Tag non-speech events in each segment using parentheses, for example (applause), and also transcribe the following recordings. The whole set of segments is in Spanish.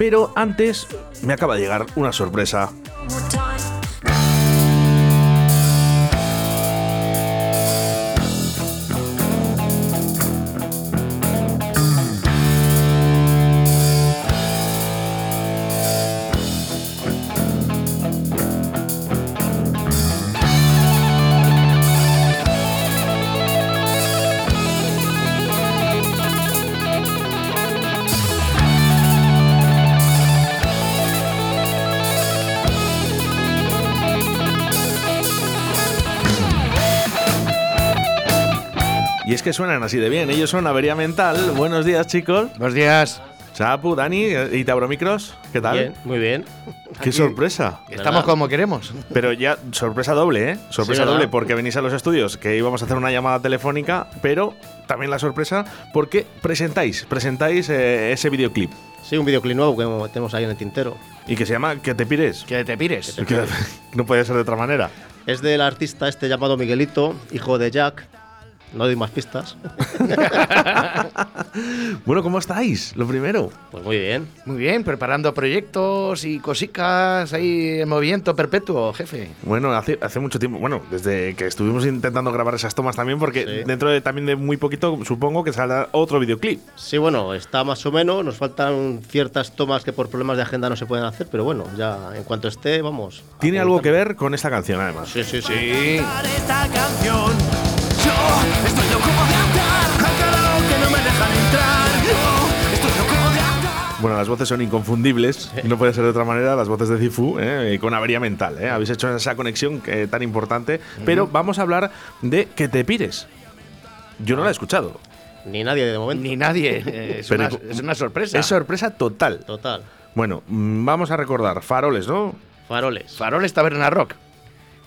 Pero antes me acaba de llegar una sorpresa. Y es que suenan así de bien. Ellos son Avería Mental. Buenos días, chicos. Buenos días. Chapu, Dani y Tauromicros. ¿Qué tal? Bien, muy bien. Qué sorpresa. Estamos como queremos. Pero ya, sorpresa doble, ¿eh? Sorpresa doble porque venís a los estudios que íbamos a hacer una llamada telefónica, pero también la sorpresa porque presentáis, presentáis eh, ese videoclip Sí, un videoclip nuevo que tenemos ahí en el tintero. y que se llama Que te pires. Que te pires. Que (laughs) no puede ser de otra manera. Es del artista este llamado Miguelito, hijo de Jack. No doy más pistas. (laughs) Bueno, ¿cómo estáis? Lo primero. Pues muy bien. Muy bien, preparando proyectos y cositas ahí en movimiento perpetuo, jefe. Bueno, hace, hace mucho tiempo, bueno, desde que estuvimos intentando grabar esas tomas también, porque Sí. dentro de también de muy poquito supongo que saldrá otro videoclip. Sí, bueno, está más o menos. Nos faltan ciertas tomas que por problemas de agenda no se pueden hacer, pero bueno, ya en cuanto esté, vamos. Tiene algo que ver con esta canción, además. Sí, sí, sí. Sí. esta canción. Yo estoy loco de andar al karaoke no me dejan entrar. Yo estoy loco de andar. Bueno, las voces son inconfundibles, no puede ser de otra manera, las voces de Cifu, ¿eh? con avería mental. ¿eh? Habéis hecho esa conexión que- tan importante. Pero vamos a hablar de Que te pires. Yo no la he escuchado. Ni nadie de momento. Ni nadie. eh, (laughs) Es, Pero- una, es una sorpresa. Es sorpresa total. Total. Bueno, mm, vamos a recordar faroles, ¿no? Faroles. Faroles Taberna Rock.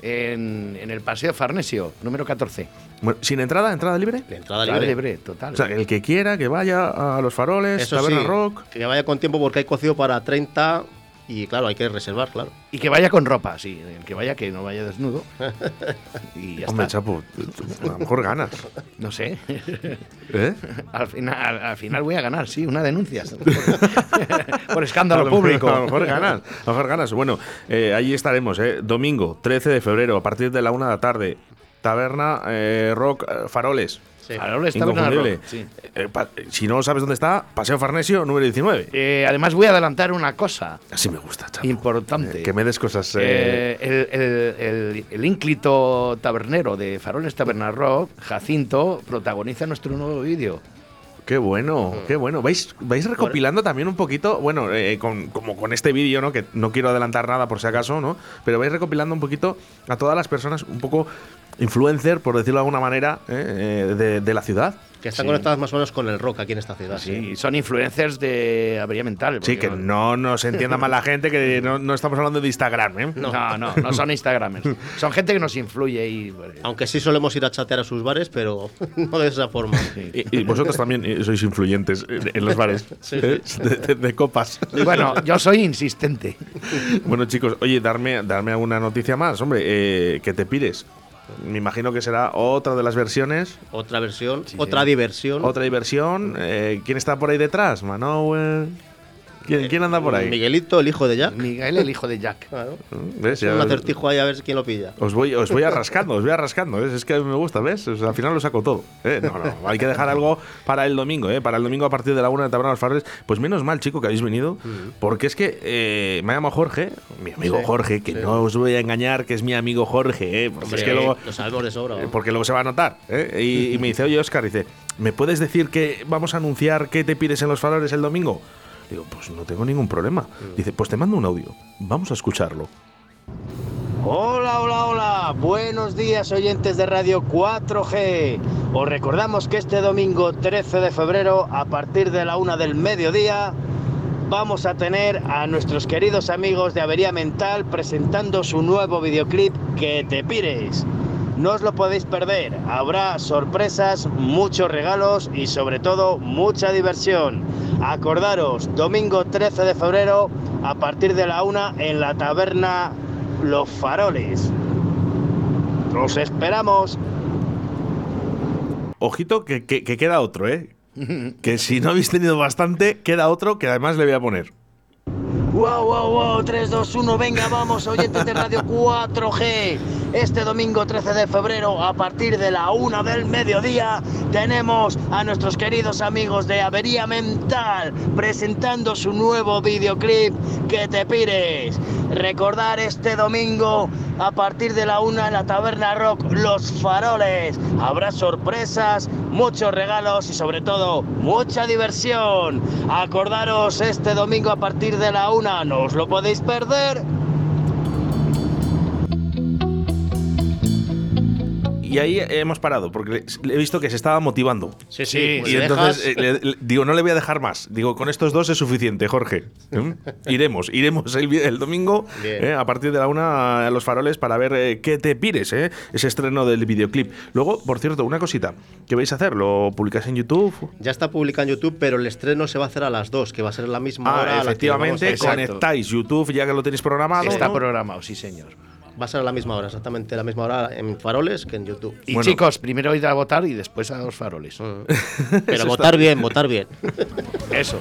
En, en el Paseo Farnesio, número 14. Bueno, sin entrada, entrada libre. Entrada libre. libre, total. O sea, el que quiera que vaya a los faroles, Eso Taberna sí, Rock. que vaya con tiempo porque hay cocido para 30 y claro, hay que reservar, claro. y que vaya con ropa, sí. El que vaya, que no vaya desnudo. (laughs) y ya Hombre, está. chapo, a lo mejor ganas. No sé. ¿Eh? al, final, al, al final voy a ganar, sí, una denuncia. Por, (laughs) por escándalo A lo mejor- público. A lo mejor ganas. A lo mejor ganas. Bueno, eh, allí estaremos, ¿eh? Domingo 13 de febrero, a partir de la una de la tarde. Taberna eh, Rock eh, Faroles. Sí. Faroles Taberna. Rock, sí. Eh, pa- si no sabes dónde está, Paseo Farnesio, número 19. Eh, además voy a adelantar una cosa Así me gusta, chapo. importante. Eh, que me des cosas. eh, Eh, el, el- el- el ínclito tabernero de Faroles Taberna Rock, Jacinto, protagoniza nuestro nuevo vídeo. Qué bueno, qué bueno. ¿Vais, vais recopilando también un poquito, bueno, eh, con, como con este vídeo, ¿no? Que no quiero adelantar nada por si acaso, ¿no? Pero vais recopilando un poquito a todas las personas, un poco influencer, por decirlo de alguna manera, eh, eh, de, de la ciudad. Que están Sí. conectadas más o menos con el rock aquí en esta ciudad. Sí, son influencers de avería mental. Sí, que no nos entienda mal la gente, que no, no estamos hablando de Instagram, ¿eh? No, no, no son Instagramers. (laughs) Son gente que nos influye y. bueno, Aunque sí solemos ir a chatear a sus bares, pero (laughs) no de esa forma. Y, y vosotros también eh, sois influyentes en los bares Sí, ¿eh? De, de- de copas. Y bueno, yo soy insistente. Bueno, chicos, oye, darme, darme alguna noticia más, hombre, eh, que te pires. Me imagino que será otra de las versiones, Otra versión, otra diversión. otra diversión. Eh, ¿Quién está por ahí detrás? Manuel. ¿Quién, quién anda por ahí? Miguelito, el hijo de Jack. Miguel, el hijo de Jack. (laughs) Claro. ¿Ves? Un Ya- acertijo ahí a ver quién lo pilla. Os voy, os voy arrascando, os voy arrascando. ¿ves? Es que a mí me gusta, ¿ves? O sea, al final lo saco todo. ¿eh? No, no, hay que dejar algo para el domingo, ¿eh? Para el domingo a partir de la una de Taberna de los Faroles. Pues menos mal, chico, que habéis venido. Porque es que eh, me llama Jorge, mi amigo Sí, Jorge, que sí. no os voy a engañar, que es mi amigo Jorge, ¿eh? Porque Hombre, es que luego. lo sabemos de sobra. Eh, Porque luego se va a notar. ¿eh? Y, y me dice, oye, Oscar, dice, ¿me puedes decir que vamos a anunciar que te pides en los faroles el domingo? Digo, pues no tengo ningún problema. Dice, pues te mando un audio. Vamos a escucharlo. Hola, hola, hola. Buenos días oyentes de Radio 4G. Os recordamos que este domingo 13 de febrero, a partir de la una del mediodía, vamos a tener a nuestros queridos amigos de Avería Mental presentando su nuevo videoclip Que te pires. No os lo podéis perder. Habrá sorpresas, muchos regalos y sobre todo mucha diversión. Acordaros, domingo 13 de febrero, a partir de la una en la taberna Los Faroles. Os esperamos. Ojito que, que- que queda otro, ¿eh? que si no habéis tenido bastante, queda otro que además le voy a poner. Wow, wow, wow, 3, 2, 1, venga, vamos, oyentes de Radio 4G. Este domingo 13 de febrero, a partir de la 1 del mediodía, tenemos a nuestros queridos amigos de Avería Mental presentando su nuevo videoclip Que te pires. Recordar este domingo, a partir de la 1 en la Taberna Rock Los Faroles. Habrá sorpresas, muchos regalos y sobre todo mucha diversión. Acordaros este domingo a partir de la 1, no os lo podéis perder. Y ahí hemos parado, porque le he visto que se estaba motivando. Sí, Sí, pues Y le entonces eh, le- le- digo, no le voy a dejar más. Digo, con estos dos es suficiente, Jorge. ¿Mm? Iremos, iremos el, domingo eh, a partir de la una a los faroles para ver eh, qué te pires, eh, ese estreno del videoclip. Luego, por cierto, una cosita, ¿qué vais a hacer? ¿Lo publicáis en YouTube? Ya está publicado en YouTube, pero el estreno se va a hacer a las 2, que va a ser la misma Ah, hora. a la que efectivamente, a- Exacto. conectáis YouTube ya que lo tenéis programado. Está ¿no? programado, sí, señor. Va a ser a la misma hora, exactamente la misma hora en Faroles que en YouTube. Y Bueno. chicos, primero ir a votar y después a los faroles. (laughs) Pero votar bien, votar bien. (laughs) Eso.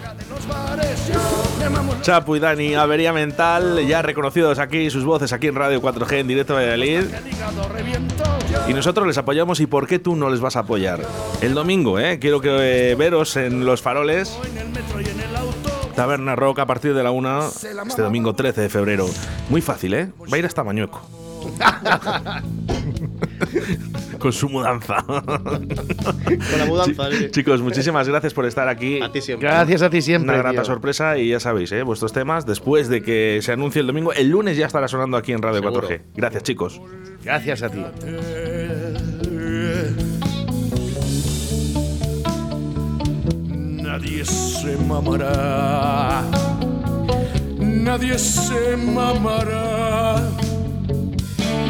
Chapu y Dani, Avería Mental, ya reconocidos aquí, sus voces aquí en Radio 4G en directo de Valladolid. Y nosotros les apoyamos y ¿por qué tú no les vas a apoyar? El domingo, ¿eh? Quiero que eh, veros en Los Faroles. Taberna Rock a partir de la una, este domingo 13 de febrero. Muy fácil, ¿eh? Va a ir hasta Mañueco. (laughs) Con su mudanza. Con la mudanza. sí. Chicos, muchísimas gracias por estar aquí. A ti siempre. Gracias a ti siempre. Una grata tío. sorpresa y ya sabéis, ¿eh? vuestros temas después de que se anuncie el domingo, el lunes ya estará sonando aquí en Radio Seguro. 4G. Gracias, chicos. Gracias a ti. Nadie se mamará. Nadie se mamará.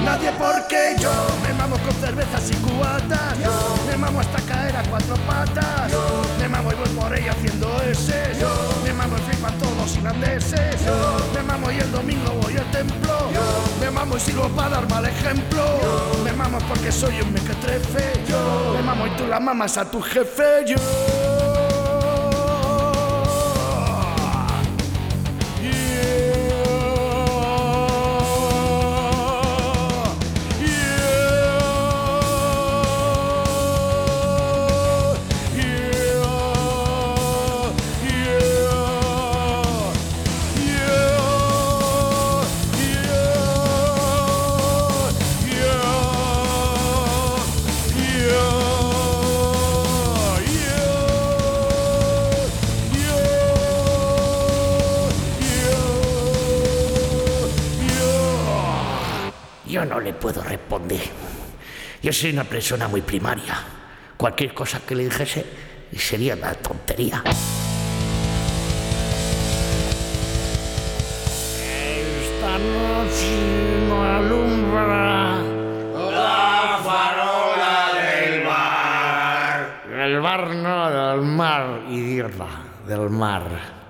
Nadie porque yo me mamo con cervezas y cubatas. Me mamo hasta caer a cuatro patas. Me mamo y voy por ella haciendo ese. Me mamo y flipan todos los irlandeses. Me mamo y el domingo voy al templo. Me mamo y sigo para dar mal ejemplo. Me mamo porque soy un mequetrefe. Me mamo y tú la mamas a tu jefe. Yo. No le puedo responder. Yo soy una persona muy primaria. Cualquier cosa que le dijese sería una tontería. Esta noche no alumbra la farola del mar. El bar no, del mar, idiota, del mar.